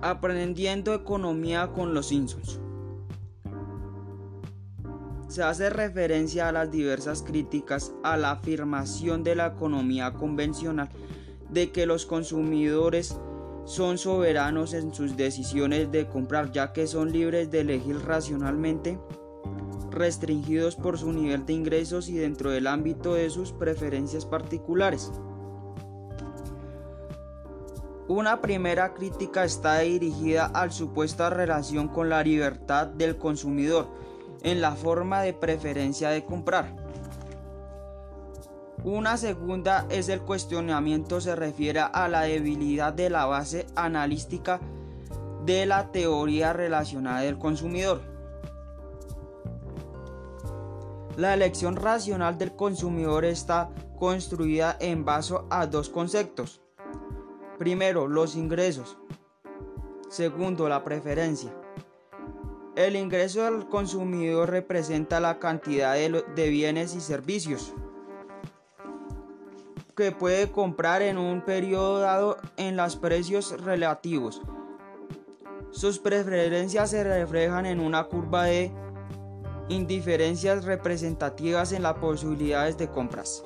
Aprendiendo economía con los Simpsons. Se hace referencia a las diversas críticas a la afirmación de la economía convencional de que los consumidores son soberanos en sus decisiones de comprar ya que son libres de elegir racionalmente, restringidos por su nivel de ingresos y dentro del ámbito de sus preferencias particulares. Una primera crítica está dirigida a supuesta relación con la libertad del consumidor en la forma de preferencia de comprar. Una segunda es el cuestionamiento se refiere a la debilidad de la base analítica de la teoría relacionada del consumidor. La elección racional del consumidor está construida en base a dos conceptos Primero, los ingresos. Segundo, la preferencia. El ingreso del consumidor representa la cantidad de, bienes y servicios que puede comprar en un periodo dado en los precios relativos. Sus preferencias se reflejan en una curva de indiferencias representativas en las posibilidades de compras.